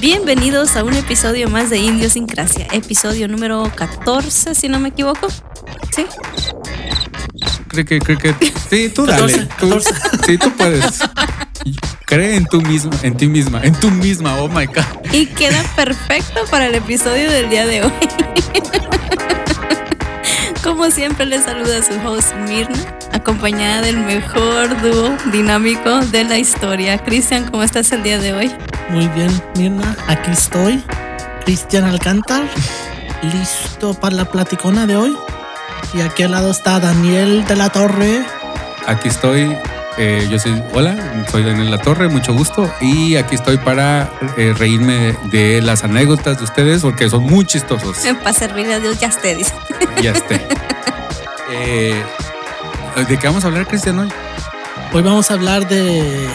Bienvenidos a un episodio más de Indiosincrasia, episodio número 14, si no me equivoco. ¿Sí? Creo que, creo que. Sí, tú dale. 14, tú- 14. sí, tú puedes. Cree en tú misma, en ti misma, en tú misma, oh my god. Y queda perfecto para el episodio del día de hoy. Como siempre, les saluda su host Mirna, acompañada del mejor dúo dinámico de la historia. Cristian, ¿cómo estás el día de hoy? Muy bien, Mirna, aquí estoy. Cristian Alcántar, listo para la platicona de hoy. Y aquí al lado está Daniel de la Torre. Aquí estoy. Eh, yo soy, hola, soy Daniel La Torre, mucho gusto. Y aquí estoy para eh, reírme de las anécdotas de ustedes porque son muy chistosos. Para servirle a Dios, ya esté, dice. Ya esté. Eh, ¿De qué vamos a hablar, Cristian, hoy? Hoy vamos a hablar de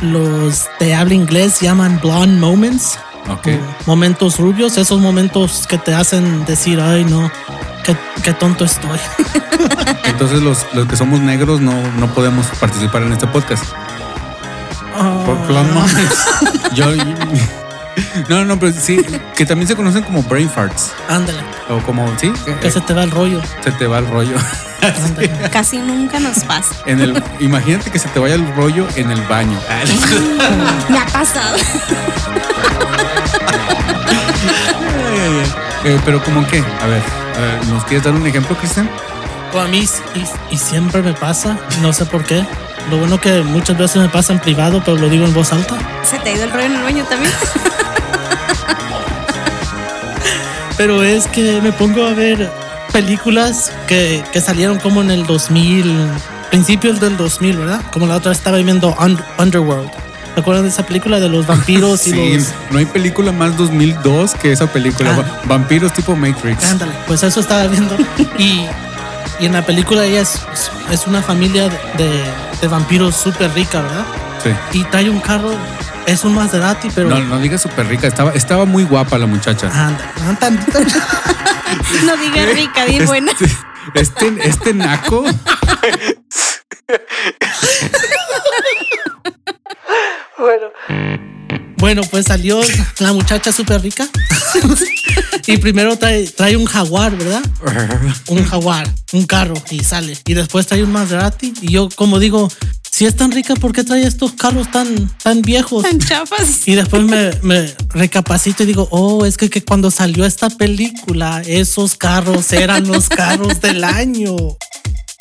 los de habla inglés llaman blonde moments. Ok. o Momentos rubios, esos momentos que te hacen decir, ay no, qué, qué tonto estoy. Entonces los, los que somos negros no, no podemos participar en este podcast. Por Ah, blonde moments. Yo. No, no, pero sí, que también se conocen como brain farts. Ándale, O como, sí, que se te va el rollo. se te va el rollo. Ándale. Casi nunca nos pasa. En el, imagínate que se te vaya el rollo en el baño. Me ha pasado. Eh, pero como que, a ver, ver, ¿nos quieres dar un ejemplo, Cristian? O a mí y, y siempre me pasa, no sé por qué. Lo bueno que muchas veces me pasa en privado, pero lo digo en voz alta. ¿Se te ha ido el rollo en el baño también? Pero es que me pongo a ver películas que, que salieron como en el 2000, principios del 2000, ¿verdad? Como la otra estaba viendo Un- Underworld. ¿Se acuerdan de esa película de los vampiros y Sí, los... no hay película más 2002 que esa película. Ah. Va- Vampiros tipo Matrix. Ándale, pues eso estaba viendo. Y, y en la película ella es, es una familia de, de vampiros súper rica, ¿verdad? Sí. Y trae un carro, es un Maserati, pero... No, no digas súper rica, estaba, estaba muy guapa la muchacha. Anda, no tan- tan- No digas rica, di buena. Este, este, este naco. Bueno, pues salió la muchacha súper rica. y primero trae, trae un jaguar, ¿verdad? Un jaguar, un carro, y sale. Y después trae un Maserati. Y yo, como digo, si es tan rica, ¿por qué trae estos carros tan, tan viejos? Tan chafas. Y después me, me recapacito y digo, oh, es que, que cuando salió esta película, esos carros eran los carros del año.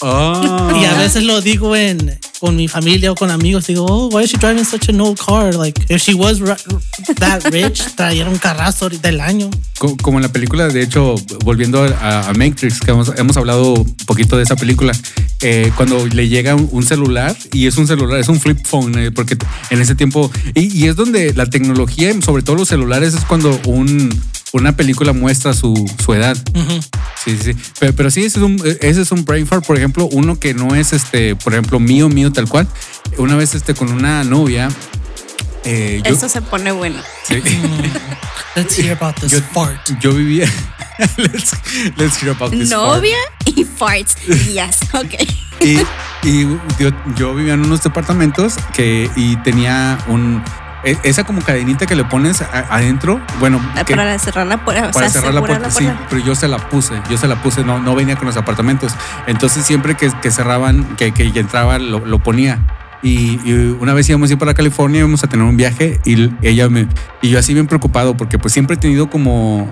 Ah. Y a veces lo digo en con mi familia o con amigos. Digo, oh, why is she driving such an old car? Like, if she was that rich, traía un carrazo del año. Co- Como en la película, de hecho, volviendo a, Matrix, que hemos, hemos hablado un poquito de esa película, eh, cuando le llega un, celular y es un celular, es un flip phone, eh, porque en ese tiempo, y es donde la tecnología, sobre todo los celulares, es cuando un, una película muestra su, su edad. Ujú. Sí, sí, sí. Pero, pero sí, ese es un, ese es un brain fart, por ejemplo, uno que no es este, por ejemplo, mío, mío, tal cual. Una vez este, con una novia. eh, yo, Eso se pone bueno. sí. Let's hear about this Yo- fart. Yo vivía. let's, let's hear about this fart. Novia y farts. Yes, ok. Y, y yo, yo vivía en unos departamentos que y tenía un e- esa como cadenita que le pones adentro. Bueno, que- Para cerrar la puerta. o para sea, cerrar la puerta, sí, pero yo se la puse, yo se la puse, no, no venía con los apartamentos. Entonces siempre que, que cerraban, que, que entraba, lo, lo ponía. Y, y una vez íbamos a ir para California, íbamos a tener un viaje y ella me, y yo así bien preocupado porque pues siempre he tenido como,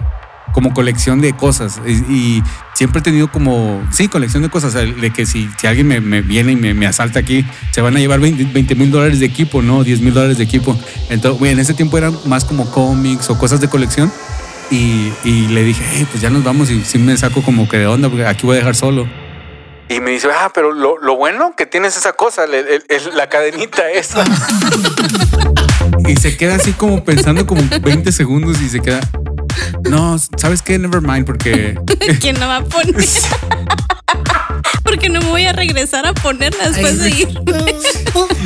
como colección de cosas y, y siempre he tenido como, sí, colección de cosas, de que si, si alguien me, me viene y me, me asalta aquí, se van a llevar 20 mil dólares de equipo, ¿no? 10 mil dólares de equipo. Entonces, güey, en ese tiempo eran más como cómics o cosas de colección. Y, y le dije, "Hey, pues ya nos vamos y sí me saco como que de onda porque aquí voy a dejar solo. Y me dice, ah, pero lo, lo bueno que tienes esa cosa, el- el- el- la cadenita esa. y se queda así como pensando como 20 segundos y se queda, no, ¿sabes qué? Never mind, porque... ¿Quién no va a poner? Porque no me voy a regresar a ponerla después de ir.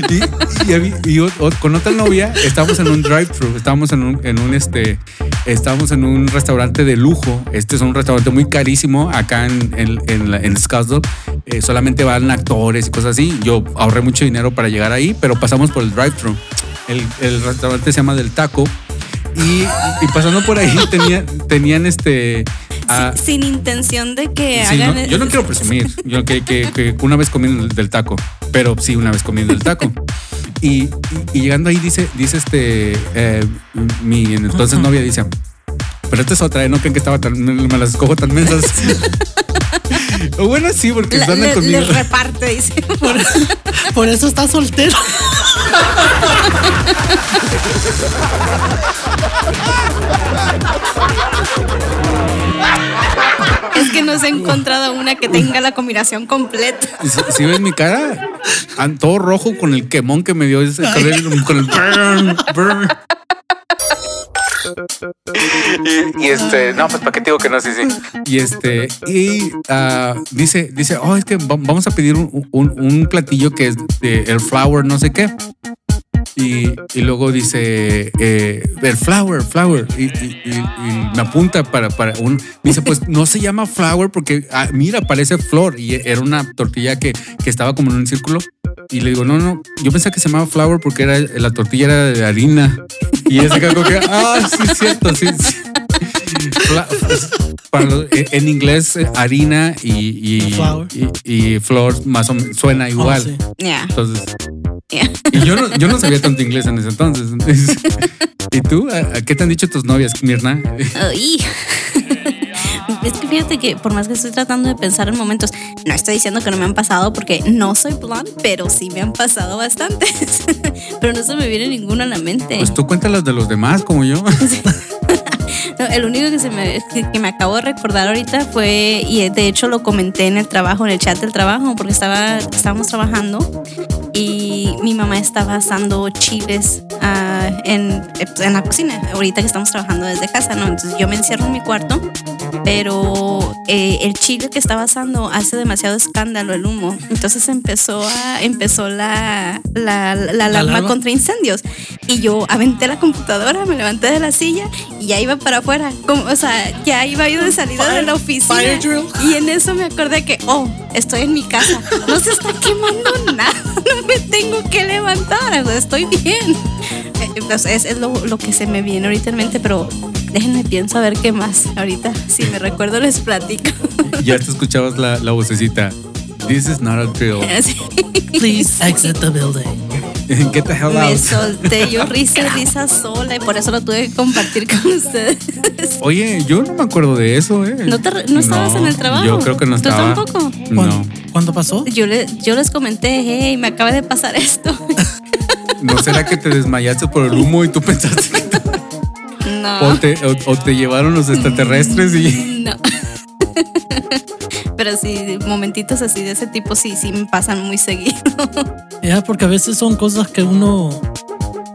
Y, y había- y o- o- con otra novia estábamos en un drive-thru, estábamos en un, en un este, estábamos en un restaurante de lujo. Este es un restaurante muy carísimo acá en, en, en, la- en Scottsdale. Eh, solamente van actores y cosas así. Yo ahorré mucho dinero para llegar ahí, pero pasamos por el drive-thru. El, el restaurante se llama Del Taco Y, y pasando por ahí tenían, tenían este. ah, sin, sin intención de que sí, hagan. no, yo no quiero presumir. Yo que, que- que una vez comí del- taco, pero sí, una vez comí del taco. Y, llegando ahí dice, dice este, eh, mi entonces novia dice, pero esta es otra, ¿eh? no creen que estaba tan, me, las escojo tan mensas. Bueno, sí, porque La- están le, conmigo. les reparte, dice. Por, por eso está soltero. Es que no se ha encontrado una que tenga la combinación completa. Si, si ves mi cara, todo rojo con el quemón que me dio ese, con el, con el burn, burn. Y, este, no, pues para qué digo que no, sí, sí. Y este, y ah, dice, dice, oh, es que va- vamos a pedir un, un- platillo que es de el flour, no sé qué. Y, y luego dice, eh, el flour, flour. Y, me apunta para, para un. Dice, pues no se llama flour porque, ah, mira, parece flor. Y era una tortilla que, que estaba como en un círculo. Y le digo, no, no, yo pensé que se llamaba flour porque era, la tortilla era de harina. Y ese como que, ah, sí, es cierto, sí. sí. Fla- para los- eh, en inglés, eh, harina y, y, Flour. y, y flor más o menos suena igual. sí. Ya, Entonces, ya. y yo no, yo no sabía tanto inglés en ese entonces. ¿Y tú? ¿A- a ¿Qué te han dicho tus novias, Mirna? Ay. Es que fíjate que por más que estoy tratando de pensar en momentos, no estoy diciendo que no me han pasado porque no soy blonde, pero sí me han pasado bastantes. Pero no se me viene ninguno a la mente. Pues tú cuéntalas de los demás, como yo. No, el único que se me que, me acabo de recordar ahorita fue y de hecho lo comenté en el trabajo, en el chat del trabajo, porque estaba estábamos trabajando y mi mamá estaba asando chiles ah, en, en la cocina. Ahorita que estamos trabajando desde casa, no, entonces yo me encierro en mi cuarto, pero eh, el chile que estaba asando hace demasiado escándalo el humo, entonces empezó a empezó la la, la, la alarma alarma? contra incendios. Y yo aventé la computadora, me levanté de la silla y ya iba para afuera, como, o sea, ya iba yo de salida de la oficina. fire drill. y en eso me acordé que, oh, estoy en mi casa, no se está quemando nada, no me tengo que levantar, estoy bien. Eh, pues, es, es lo, lo que se me viene ahorita en mente, pero déjenme pienso a ver qué más. Ahorita, si me recuerdo, les platico. ya te escuchabas la, la vocecita. This is not a drill. Please exit the building. Get the hell me out. solté yo risa y risa sola y por eso lo tuve que compartir con ustedes. Oye, yo no me acuerdo de eso, ¿eh? ¿No, te re- no estabas en el trabajo? Yo creo que no ¿Tú estaba. tampoco? No. ¿Cuándo, ¿Cuándo pasó? Yo, le, yo les comenté, hey, me acaba de pasar esto. ¿No será que te desmayaste por el humo y tú pensaste que No. o, te, o- o te llevaron los extraterrestres y. No. Pero sí, momentitos así de ese tipo sí, sí me pasan muy seguido. Ya, porque a veces son cosas que uno.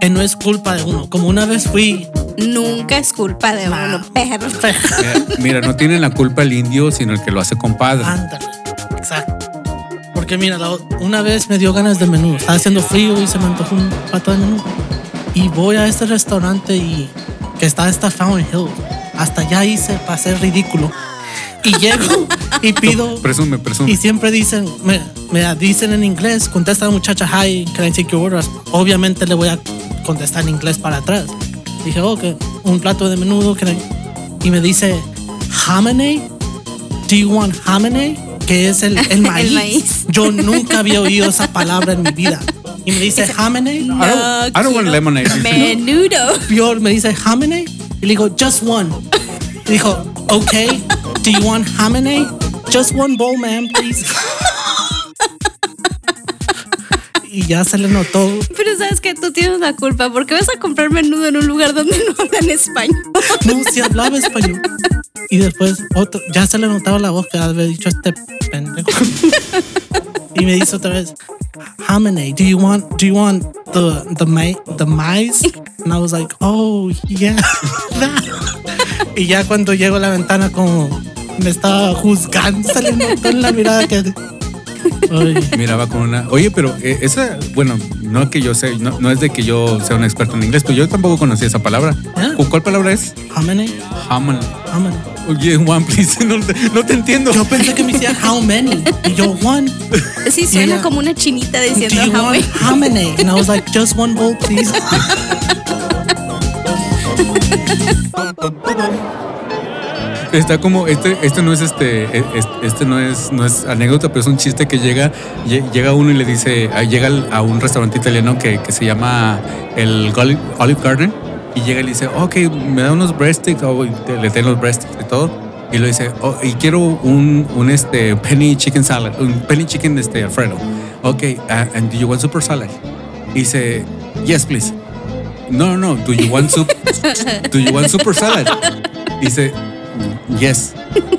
que no es culpa de uno. Como una vez fui. Nunca es culpa de uno, perro. Eh, Mira, no tiene la culpa el indio, sino el que lo hace compadre. Ándale. Exacto. Porque mira, la una vez me dio ganas de menú. Estaba haciendo frío y se me antojó un plato de menú. Y voy a este restaurante y que está esta Fountain Hill. Hasta allá hice para ser ridículo. Y llego y pido. Presume, presume. Y siempre dicen, me, me dicen en inglés, contesta la muchacha, hi, can I take your order? Obviamente le voy a contestar en inglés para atrás. Dije, oh, que un plato de menudo. can I-" Y me dice, hominy? Do you want hominy? Que es el, el maíz. maíz. Yo nunca había oído esa palabra en mi vida. Y me dice, hominy? I don't, I don't want lemonade. Menudo. Peor, me dice, hominy? Y le digo, just one. Y dijo, okay, do you want hominy? Just one bowl, ma'am, please. y ya se le notó. Pero sabes que tú tienes la culpa porque vas a comprar menudo en un lugar donde no hablan español. No, si hablaba español. Y después otro, ya se le notaba la voz que había dicho este pendejo. y me dice otra vez, hominy, do you want, do you want the, the, ma the maize? And I was like, oh, yeah. that." y ya cuando llego a la ventana como me estaba juzgando, notó en la mirada que... Miraba con una. Oye, pero eh, esa, bueno, no que yo sé, no, no es de que yo sea un experto en inglés, pero yo tampoco conocía esa palabra. ¿Cu- ¿Cuál palabra es? hominy, hominy. Oye, one, please. No, te- no te entiendo. Yo pensé que me decía how many. Y yo, one. Sí, suena ella, como una chinita diciendo Do you want Hawaii. how many? And I was like, just one bowl, please. Está como, este, este no es este, e- es- este no es, no es anécdota, pero es un chiste que llega, lle- llega uno y le dice, llega a un restaurante italiano que, que se llama el Olive, Olive Garden y llega y le dice, ok, me da unos breadsticks, oh, y le den los breadsticks y todo. Y lo dice, oh, y quiero un, un este penny chicken salad, un penny chicken este Alfredo. Ok, ah, and do you want super salad? Y dice, yes, please. No, no, no, do you want soup? do you want super salad? Dice, yes.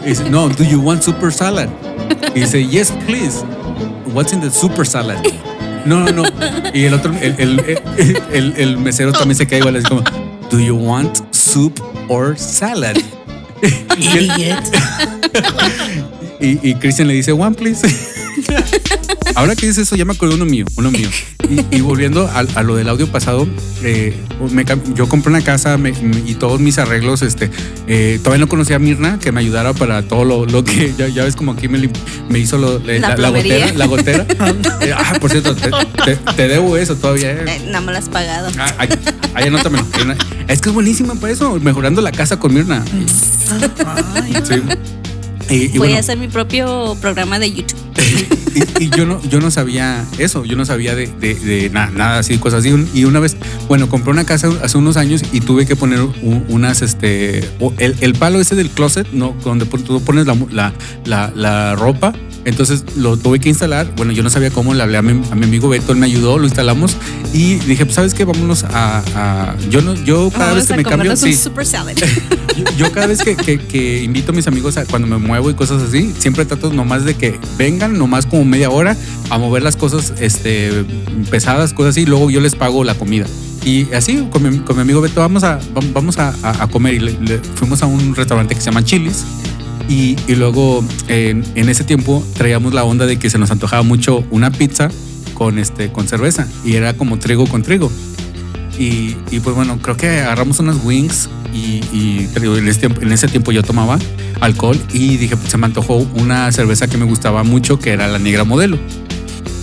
Dice, no, do you want super salad? Dice, yes, please. What's in the super salad? No, no, no. Y el otro, el, el, el, el- mesero también se queda igual, es como, do you want soup or salad? Y, y, y Christian le dice, one, please. Ahora que dices eso, ya me acordé uno mío, uno mío. Y, y volviendo a, a lo del audio pasado, eh, me yo compré una casa me- me- y todos mis arreglos, este, eh, todavía no conocía a Mirna que me ayudara para todo lo, lo que, ya, ya ves como aquí me, hizo lo- eh, La la, la plomería. gotera. La gotera. Eh, ah, por cierto, te, te- te debo eso todavía. eh. Eh, no me lo has pagado. Ah, ay, anótamelo. Es que es buenísima para eso, mejorando la casa con Mirna. Ay, Sí. Y, y Voy bueno, a hacer mi propio programa de YouTube. y, y yo no yo no sabía eso, yo no sabía de, de- de na- nada así, cosas así. Y una vez, bueno, compré una casa hace unos años y tuve que poner un- unas, este, el, el palo ese del closet, ¿no? Donde tú pones la, la, la, la ropa. Entonces lo tuve que instalar. Bueno, yo no sabía cómo, le hablé a mi, a mi amigo Beto, él me ayudó, lo instalamos y dije, pues, ¿sabes qué? Vámonos a. a- yo no, yo cada vez que me cambio. Sí, super salad. yo, yo cada vez que, que- que invito a mis amigos a cuando me muevo y cosas así, siempre trato nomás de que vengan nomás como media hora a mover las cosas este, pesadas, cosas así, y luego yo les pago la comida. Y así, con mi, con mi amigo Beto, vamos a, vam- vamos a, a- a comer. Y le- le- fuimos a un restaurante que se llama Chili's. Y, y luego en, en ese tiempo traíamos la onda de que se nos antojaba mucho una pizza con, este, con cerveza. Y era como trigo con trigo. Y, y, pues bueno, creo que agarramos unas wings y, y te digo, en, ese tiempo, en ese tiempo yo tomaba alcohol y dije, pues se me antojó una cerveza que me gustaba mucho, que era la negra modelo.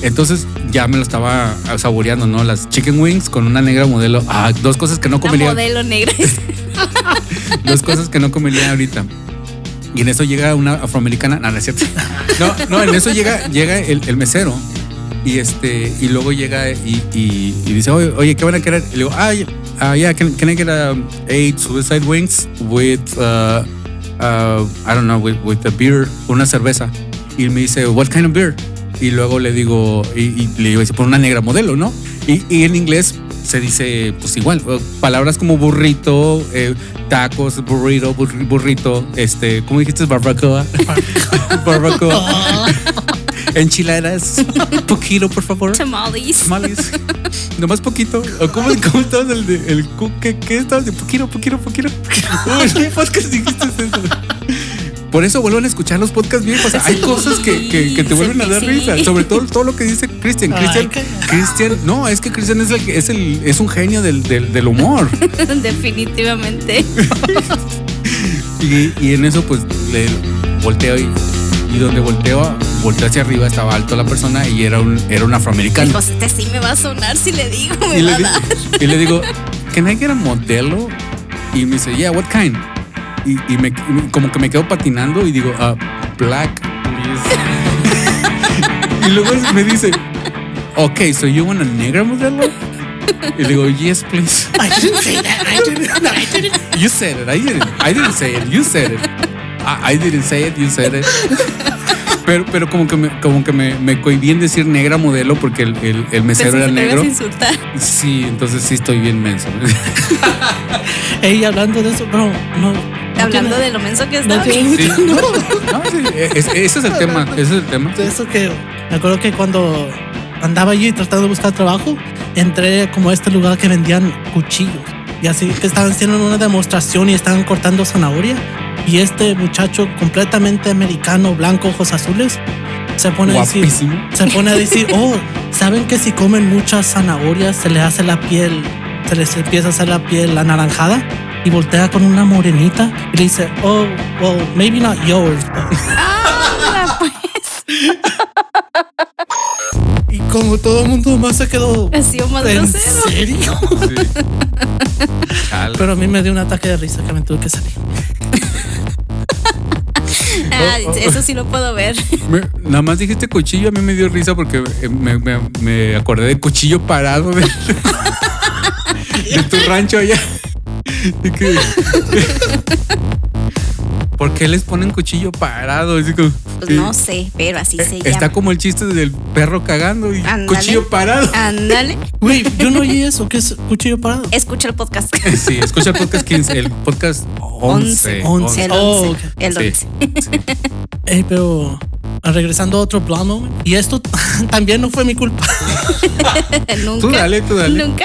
Entonces ya me lo estaba saboreando, ¿no? Las chicken wings con una negra modelo. Ah, dos cosas que no Una comería. modelo negra. Dos cosas que no comería ahorita. Y en eso llega una afroamericana. No, no es cierto. No, no, en eso llega, llega el, el mesero. Y este, y luego llega y, y- y dice, oye, oye, ¿qué van a querer? Y le digo, ah, uh, yeah, can, can I get um, eight suicide wings with, uh, uh, I don't know, with, with a beer, una cerveza? Y me dice, what kind of beer? Y luego le digo, y, y le digo, dice, por una negra modelo, ¿no? Y, y en inglés se dice, pues igual, palabras como burrito, eh, tacos, burrito, burri- burrito, este, ¿cómo dijiste? Barbacoa. Barbacoa. Enchiladas. Poquito, por favor. Tamales. Tamales. Nomás poquito. ¿O ¿Cómo, cómo estabas el de el ¿Qué, qué estabas de poquito, poquito, poquito? Uy, ¿En qué podcast dijiste? Por eso vuelvan a escuchar los podcasts viejos. Hay cosas que, que- que te vuelven a dar risa. Sobre todo todo lo que dice Cristian. Cristian, Cristian, no, es que Cristian es, el, es, el, es un genio del, del, del humor. Definitivamente. Y, y en eso, pues, le volteo y, y donde volteo, volteo hacia arriba, estaba alto la persona y era un, era un afroamericano. Pues este sí me va a sonar si le digo. Me y, va le a di- dar. y le digo, ¿can I get a modelo? Y me dice, yeah, what kind? Y, y me, como que me quedo patinando y digo, ah, black, please. y luego me dice, ok, so you want a negra modelo? Y le digo, yes, please. I didn't say that. I didn't. No, I didn't. You said it. I didn't. I didn't say it. You said it. I, I didn't say it. You said it. Pero, pero como que me, como que me, me cohibí en decir negra modelo porque el, el, el mesero era negro. insultar. Sí, entonces sí estoy bien menso. Ey, hablando de eso, bro, no. Hablando de lo menso que tiene Sí. mucho. No. No, sí, es- ese es el tema. Ese es el tema. Eso que me acuerdo que cuando andaba allí tratando de buscar trabajo, entré como a este lugar que vendían cuchillos. Y así que estaban haciendo una demostración y estaban cortando zanahoria. Y este muchacho completamente americano, blanco, ojos azules, se pone a decir, se pone a decir, oh, ¿saben que si comen muchas zanahorias se les hace la piel, se les empieza a hacer la piel anaranjada? Y voltea con una morenita y le dice, oh, well, maybe not yours, but Ah, pues. Y como todo el mundo más se quedó. Ha sido más ¿En grosero. serio? Sí. Pero a mí me dio un ataque de risa que me tuve que salir. Ah, Oh, oh. eso sí lo puedo ver. Me- nada más dijiste cuchillo, a mí me dio risa porque eh, me, me- me acordé del cuchillo parado de, de tu rancho allá. ¿Por qué les ponen cuchillo parado? Así como- Pues no sé, pero así se Eh, Está llama. como el chiste del perro cagando y cuchillo parado. Ándale. Güey, yo no oí eso. ¿Qué es cuchillo parado? Escucha el podcast. Sí, escucha el podcast 15, el podcast 11. Once. El Oh, 11. ok. El Sí. 11. Ey, pero regresando a otro plano, y esto también no fue mi culpa, Nunca. Tú dale, tú dale. Nunca.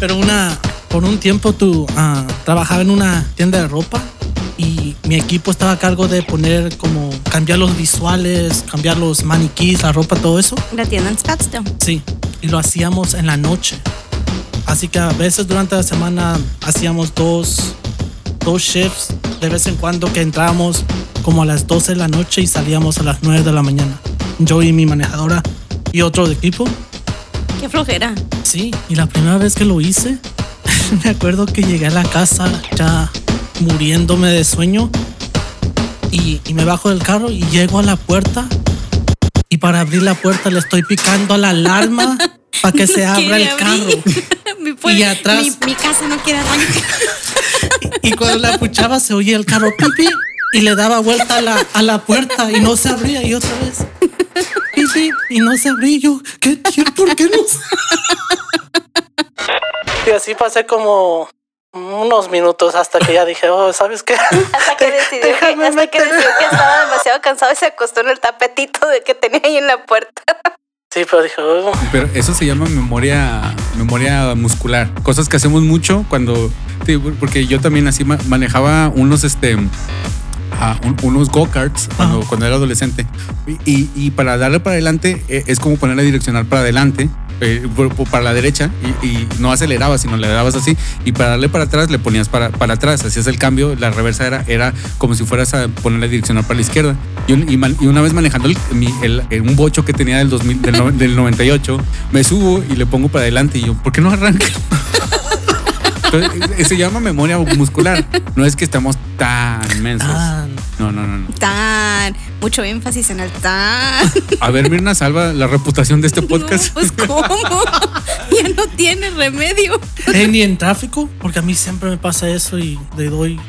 pero una por un tiempo tú ah, trabajaba en una tienda de ropa y mi equipo estaba a cargo de poner como cambiar los visuales, cambiar los maniquís, la ropa, todo eso. La tienda en Scottsdale. Sí, y lo hacíamos en la noche. Así que a veces durante la semana hacíamos dos, dos shifts de vez en cuando que entrábamos como a las 12 de la noche y salíamos a las 9 de la mañana. Yo y mi manejadora y otro de equipo. Qué flojera. Sí, y la primera vez que lo hice, me acuerdo que llegué a la casa ya muriéndome de sueño y, y me bajo del carro y llego a la puerta y para abrir la puerta le estoy picando a la alarma para que se abra el carro. mi, Y atrás- Mi, mi casa no quiere arrancar. Y cuando la puchaba se oía el carro pipi y le daba vuelta a la, a la puerta y no se abría y otra vez pipi y no se abría. Y yo, ¿qué, qué- ¿por qué no? Se-?" Y así pasé como unos minutos hasta que ya dije, oh, ¿sabes qué? Hasta que decidió, que, hasta que, decidió que estaba demasiado cansado y se acostó en el tapetito de que tenía ahí en la puerta. Sí, pero dije, oh, Pero eso se llama memoria, memoria muscular. Cosas que hacemos mucho cuando. sí, porque yo también así ma- manejaba unos este. ah, un- unos go-karts cuando, Ajá. cuando era adolescente. Y, y- y para darle para adelante eh, es como poner la direccional para adelante, eh, para la derecha, y, no acelerabas, sino le dabas así. Y para darle para atrás le ponías para, para atrás. Hacías el cambio, la reversa era, era como si fueras a poner la direccional para la izquierda. Y, una vez manejando el- un bocho que tenía del, 2000, del, no- del 98, me subo y le pongo para adelante. Y yo, ¿por qué no arranca? Entonces, eh, se llama memoria muscular. No es que estamos tan mensos. tan. No, no, no, no. Tan. Mucho énfasis en el tan. A ver, Mirna, salva la reputación de este podcast. No, pues, ¿cómo? ya no tiene remedio. Eh, ni en tráfico, porque a mí siempre me pasa eso y le doy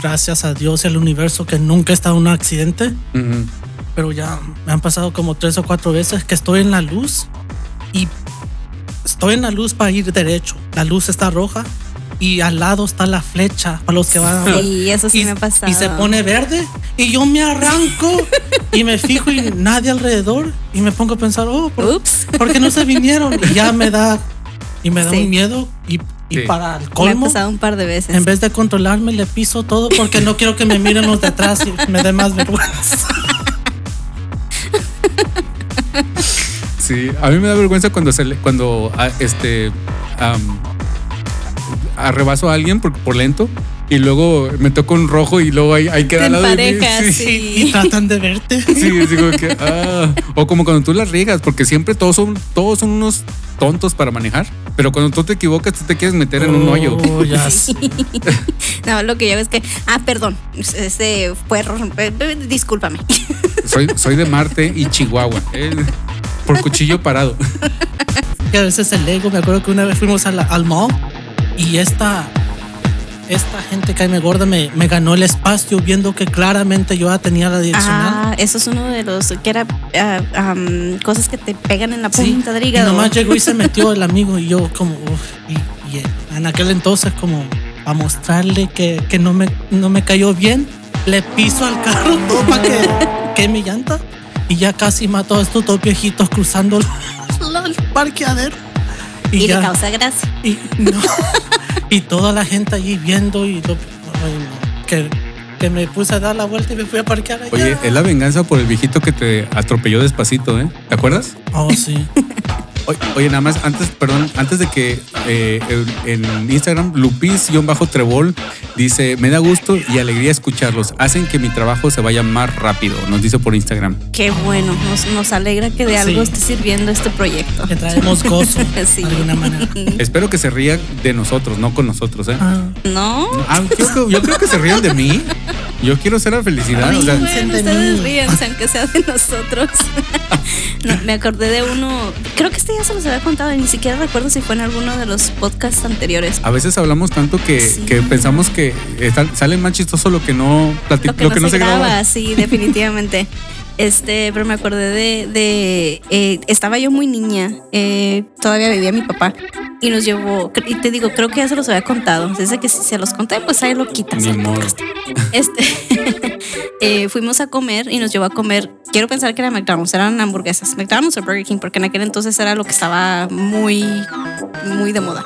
gracias a Dios y al universo que nunca he estado en un accidente. Ujú. pero ya me han pasado como tres o cuatro veces que estoy en la luz y estoy en la luz para ir derecho. La luz está roja y al lado está la flecha para los que van a Sí, eso sí y, me ha pasado. y se pone verde y yo me arranco y me fijo y nadie alrededor y me pongo a pensar, oh, ¿por, por qué no se vinieron? Y ya me da y me da Sí. un miedo y, y Sí. para el Me ha colmo pasado un par de veces. en vez de controlarme le piso todo porque no quiero que me miren los de atrás y me dé más vergüenza. Sí, a mí me da vergüenza cuando se le- cuando ah, este am, arrebaso a alguien por, por lento y luego me toca un rojo y luego ahí, ahí queda Te al lado de mí. Sí, sí. y tratan de verte. sí, es como que, ah. o como cuando tú las riegas, porque siempre todos son todos son unos tontos para manejar, pero cuando tú te equivocas tú te quieres meter en un hoyo. Oh, Sí. No, lo que yo veo es que, ah, perdón, este fue error, eh, discúlpame. Soy soy de Marte y Chihuahua, eh, por cuchillo parado. que a veces el ego, me acuerdo que una vez fuimos a la- al mall y esta, esta gente que me gorda me, me ganó el espacio viendo que claramente yo ya tenía la direccional. Ah, eso es uno de los que era ah, am, cosas que te pegan en la Sí, punta del y hígado. nomás llegó y se metió el amigo y yo como, uf, y, y en aquel entonces como a mostrarle que, que no, me, no me cayó bien, le piso al carro todo para que queme mi llanta y ya casi mató a estos dos viejitos cruzando el parqueadero. Y le ya- causa gracia. Y, no. y toda la gente allí viendo y lo- ay, no, que, que me puse a dar la vuelta y me fui a parquear allá. Oye, es la venganza por el viejito que te atropelló despacito, ¿eh? ¿Te acuerdas? Oh, sí. Oye, oye, nada más, antes, perdón, antes de que eh, en en Instagram, Lupis-Trebol dice: Me da gusto y alegría escucharlos. Hacen que mi trabajo se vaya más rápido. Nos dice por Instagram. Qué bueno, nos, nos alegra que de algo Sí. esté sirviendo este proyecto. Que traemos gozo Sí. de alguna manera. Espero que se rían de nosotros, no con nosotros, ¿eh? Ah, ¿No? Ah, yo, creo- yo creo que se rían de mí. Yo quiero ser la felicidad. o sea, bueno, de ustedes mí. ríense, aunque sea de nosotros. No, me acordé de uno, creo que este ya se los había contado, y ni siquiera recuerdo si fue en alguno de los podcasts anteriores. a veces hablamos tanto que, Sí. que pensamos que sale más chistoso lo que no Lo que, no, se, graba. graba, sí, definitivamente. Este, pero me acordé de, de eh, estaba yo muy niña, eh, todavía vivía mi papá y nos llevó, y te digo, creo que ya se los había contado, desde que si se los conté, pues ahí lo quitas. Ni modo. Este, eh, fuimos a comer y nos llevó a comer, quiero pensar que era McDonald's, eran hamburguesas, McDonald's o Burger King, porque en aquel entonces era lo que estaba muy, muy de moda.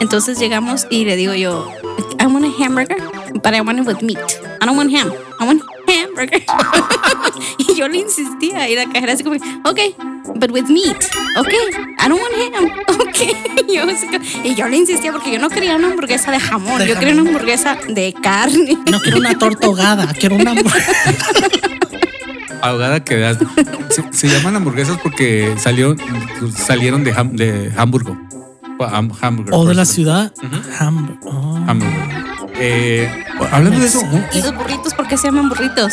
Entonces llegamos y le digo yo, I want a hamburger, but I want it with meat. I don't want ham. I want hamburger. y yo le insistía y la cajera así como, ok, but with meat. Ok, I don't want ham. Ok. Y yo, y yo le insistía porque yo no quería una hamburguesa de jamón, De yo quería jamón. una hamburguesa de carne. No quiero una torta ahogada, quiero una Ahogada que da. Se, se llaman hamburguesas porque salió, salieron de, ham- de Hamburgo. Ham- hamburger, O de la ciudad. Ham- oh. Hamburger. Eh, hablando de eso, ¿Y los burritos por qué se llaman burritos?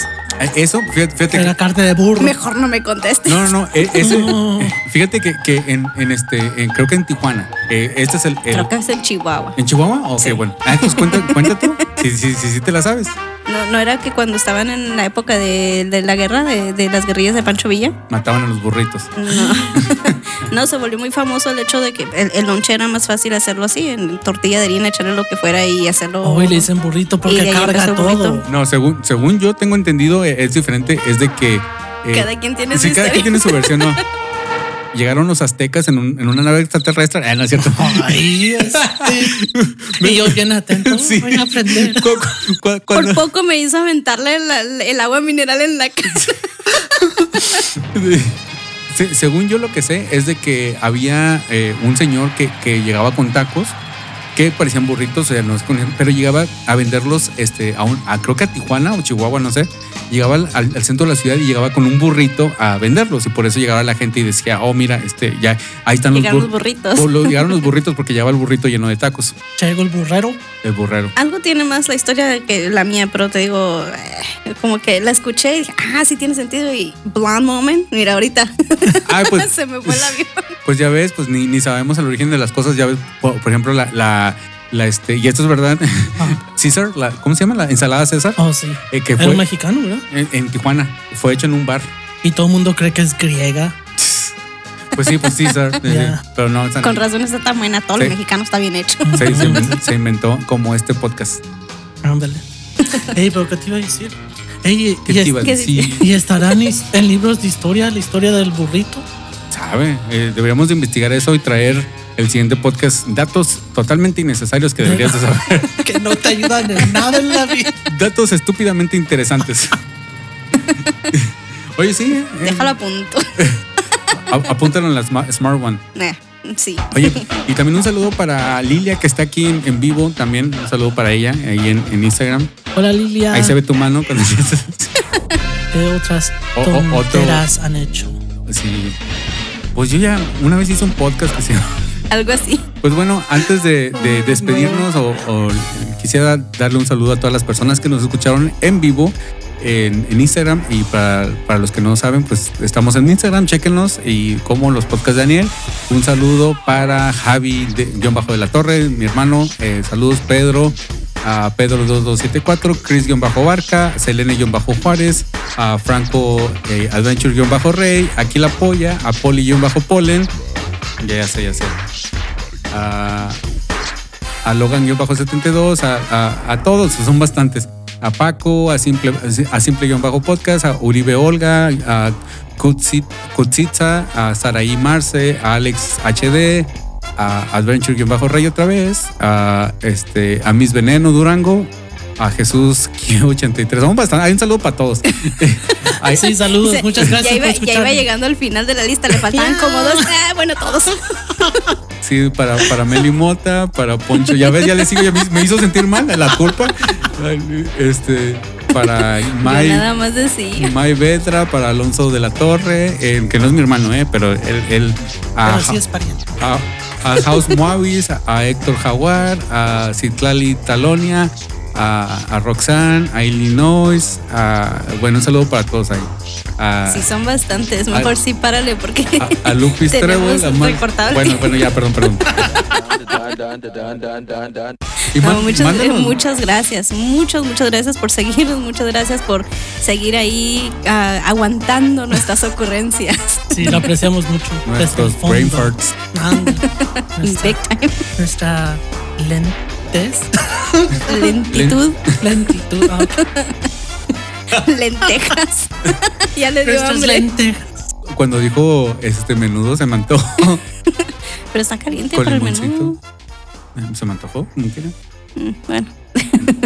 eso, fíjate, fíjate que- Era carne de burro. Mejor no me contestes. No, no, no. e- ese- No. eh, fíjate que, que en, en este, en- creo que en Tijuana, eh, este es el. el- Creo que es el Chihuahua. ¿En Chihuahua? Ok, bueno. Ah, entonces cuenta, cuenta tú. Sí, sí, sí, sí te la sabes. No, no era que cuando estaban en la época de, de la guerra, de, de las guerrillas de Pancho Villa. Mataban a los burritos. No. no, se volvió muy famoso el hecho de que el, el lonche era más fácil hacerlo así, en tortilla de harina, echarle lo que fuera y hacerlo. Hoy le dicen burrito porque carga el todo. burrito. No, según, según yo tengo entendido, eh, es diferente. Es de que. eh, Cada quien tiene sí, su cada quien tiene su versión, ¿no? Llegaron los aztecas en, un- en una nave extraterrestre. Ah, no es cierto. Ay, este. y yo bien atento. Sí. Voy a aprender. Cu- cu- cu- Por poco me hizo aventarle la- el agua mineral en la casa. Se- según yo lo que sé es de que había eh, un señor que, que llegaba con tacos que parecían burritos, pero llegaba a venderlos este, a, un, a creo que a Tijuana o Chihuahua, no sé. Llegaba al, al- al centro de la ciudad y llegaba con un burrito a venderlos y por eso llegaba la gente y decía, oh, mira, este, ya, ahí están los, Llegaron los bur- burritos. o lo- llegaron los burritos porque llevaba el burrito lleno de tacos, Llegó el burrero. el burrero. Algo tiene más la historia que la mía, pero te digo, eh, como que la escuché y dije, ah, sí tiene sentido. Y blonde moment, mira, ahorita Ah, pues, se me fue el avión. Pues ya ves, pues ni, ni sabemos el origen de las cosas. Ya ves, por, por ejemplo, la, la, la, este, y esto es verdad, César, la, ¿cómo se llama? La ensalada César, Oh, sí. eh, que Era fue un mexicano, ¿verdad? en, en Tijuana, fue hecho en un bar. Y todo el mundo cree que es griega. Pues sí, pues César, eh, pero no, Con razón está tan buena, todo Sí. lo mexicano está bien hecho. se, se inventó- se inventó como este podcast. Ándale. Ey, pero ¿qué te iba a decir? Ey, ¿Qué y, te iba a ¿qué decir? y estarán en libros de historia, la historia del burrito. ¿Sabe? Eh, deberíamos de investigar eso y traer el siguiente podcast datos totalmente innecesarios que deberías de saber. Que no te ayudan en nada en la vida. datos estúpidamente interesantes. Oye, sí, eh, Déjalo a punto. a- apúntalo en la sma- Smart One. Eh, sí. Oye, y también un saludo para Lilia que está aquí en, en vivo. También un saludo para ella ahí en, en Instagram. Hola Lilia. Ahí se ve tu mano cuando dices. ¿Qué otras O- o- otro- tonteras han hecho? Sí. Pues yo ya una vez hice un podcast que se llama- Algo así. Pues bueno, antes de, de despedirnos, o, o quisiera darle un saludo a todas las personas que nos escucharon en vivo en, en Instagram. Y para, para los que no saben, pues estamos en Instagram, chéquenos. Y como los podcasts de Daniel, un saludo para Javi de, Guión Bajo de la Torre, mi hermano. eh, saludos, Pedro. A Pedro2274, Chris-Barca, Selene-Juárez, a Franco eh, Adventure-Rey, aquí la polla, a Poli-Polen, ya, ya sé, ya sé. A, a Logan-72, a, a, todos, son bastantes. A Paco, a Simple, a Simple-Podcast, a Uribe Olga, a Kutsit- Kutsitsa, a Saraí Marce, a Alex HD, a Adventure-Rey otra vez, a, este, a Miss Veneno Durango, a Jesús 83. Somos bastante. Hay un saludo para todos. Ay, sí, saludos. Se- Muchas gracias Ya iba, por ya iba llegando al final de la lista, le faltaban como dos. Ah, bueno, todos. Sí, para, para Meli Mota, para Poncho. Ya ves, ya le sigo, ya me, hizo sentir mal la culpa. Este, para Yo May, nada más decía. May Vetra, para Alonso de la Torre, eh, que no es mi hermano, eh, pero él, él a, Pero sí es pariente. a, a House Moavis, a Héctor Jaguar, a Citlali Talonia, a, a Roxanne, a Illinois, a, bueno, un saludo para todos ahí. A, Sí, son bastantes. Mejor sí, párale, porque. a, a Lupis Trébol. Bueno, bueno, ya, perdón, perdón. Y No, muchas, eh, muchas gracias, muchas, muchas gracias por seguirnos, muchas gracias por seguir ahí ah, aguantando nuestras ocurrencias. Sí, lo apreciamos mucho. Nuestros brain farts. Ande. Nuestra, Big lentez. Lentitud, Lentitud. ah, lentejas. ya le dio hambre. lentejas. Cuando dijo este menudo se me antojó Pero está caliente con para el limoncito. menú. Eh, Se me antojó, ¿no quieren? Mm, Bueno,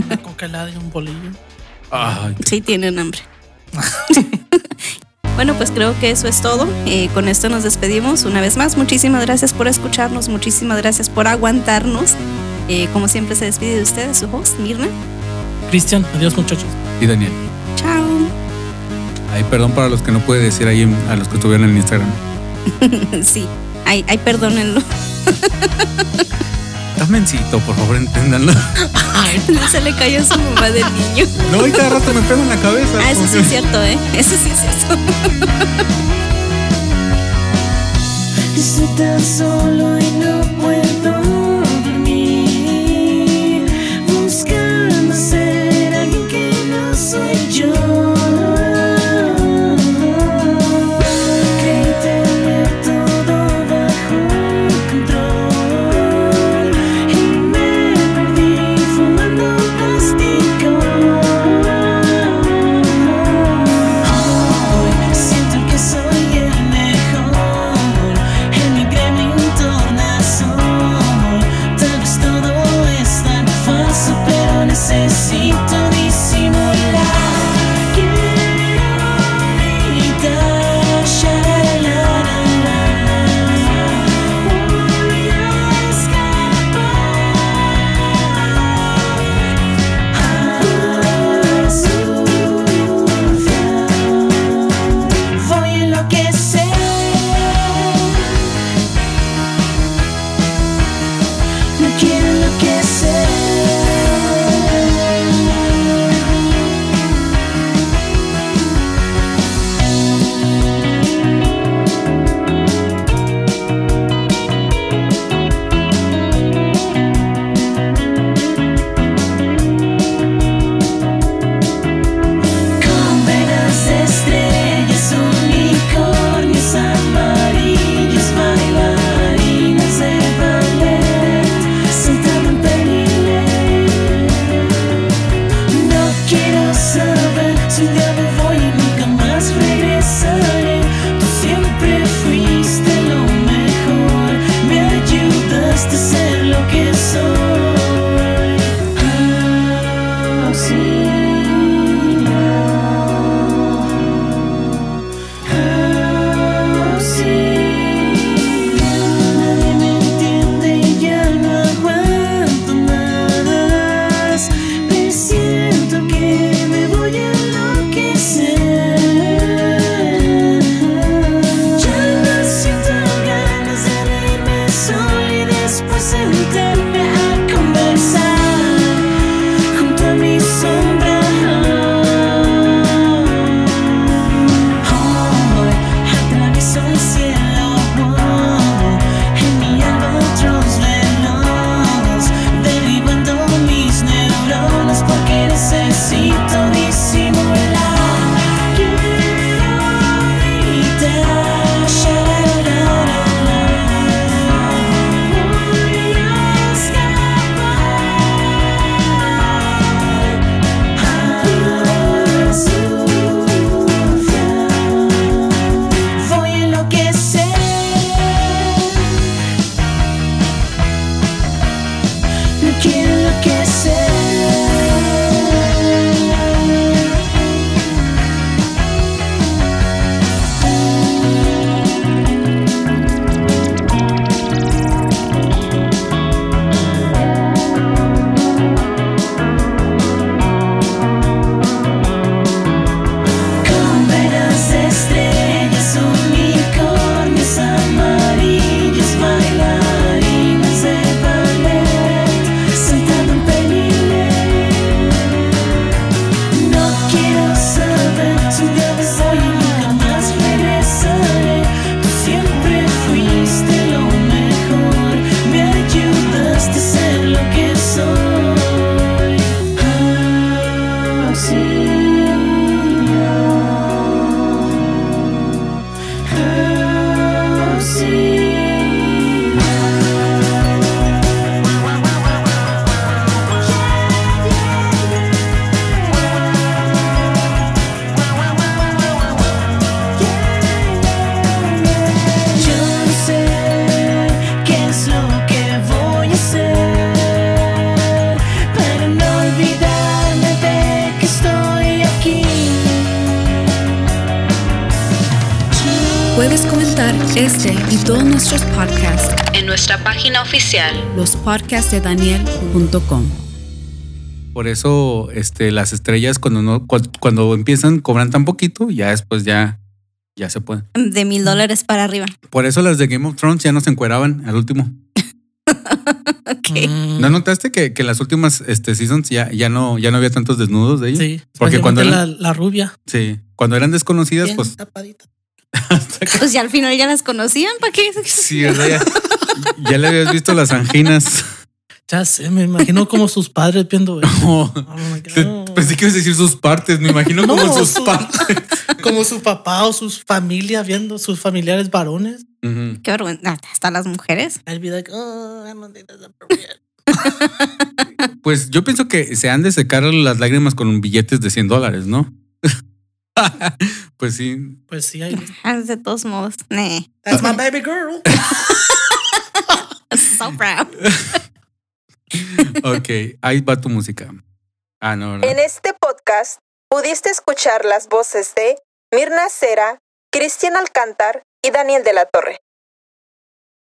Una coca helada y un bolillo. Ay, sí tienen hambre. Bueno, pues creo que eso es todo. Eh, con esto nos despedimos una vez más. Muchísimas gracias por escucharnos, muchísimas gracias por aguantarnos. Eh, como siempre se despide de ustedes su host, Mirna. Cristian, adiós muchachos. y Daniel. Chao. Ay, perdón para los que no pude decir ahí a los que estuvieron en Instagram. Sí, ay, ay, perdónenlo. Damencito, por favor, enténdanlo. Se le cayó su mamá del niño. No, y cada rato me pego en la cabeza. Ah, eso sí es cierto, ¿eh? Eso sí es cierto. Estoy tan solo y no página oficial. lospodcastsdedaniel.com. Por eso, este, las estrellas cuando no, cu- cuando empiezan cobran tan poquito, ya después ya, ya se pueden. De mil dólares para arriba. Por eso las de Game of Thrones ya no se encueraban al último. Ok. Mm, ¿No notaste que, que las últimas este, seasons ya, ya no, ya no había tantos desnudos de ellos? Sí, Porque cuando especialmente la, la rubia. Sí. Cuando eran desconocidas, bien pues tapadita. Pues ya al final ya las conocían. ¿Para qué? sí, ¿verdad? Ya, ya le habías visto las anginas. Ya sé, me imagino como sus padres viendo eso. Oh, Oh pensé que ibas a decir sus partes, me imagino como No, sus su- partes. como su papá o sus familias viendo, sus familiares varones. Qué vergüenza. Hasta las mujeres. I'd be like, oh. Pues yo pienso que se han de secar las lágrimas con billetes de 100 dólares, ¿no? pues sí. Pues sí, ahí. Ah, De todos modos. Nah. That's my baby girl. So proud. Ok, ahí va tu música. Ah, no, ¿verdad? En este podcast pudiste escuchar las voces de Mirna Cera, Cristian Alcántar y Daniel de la Torre.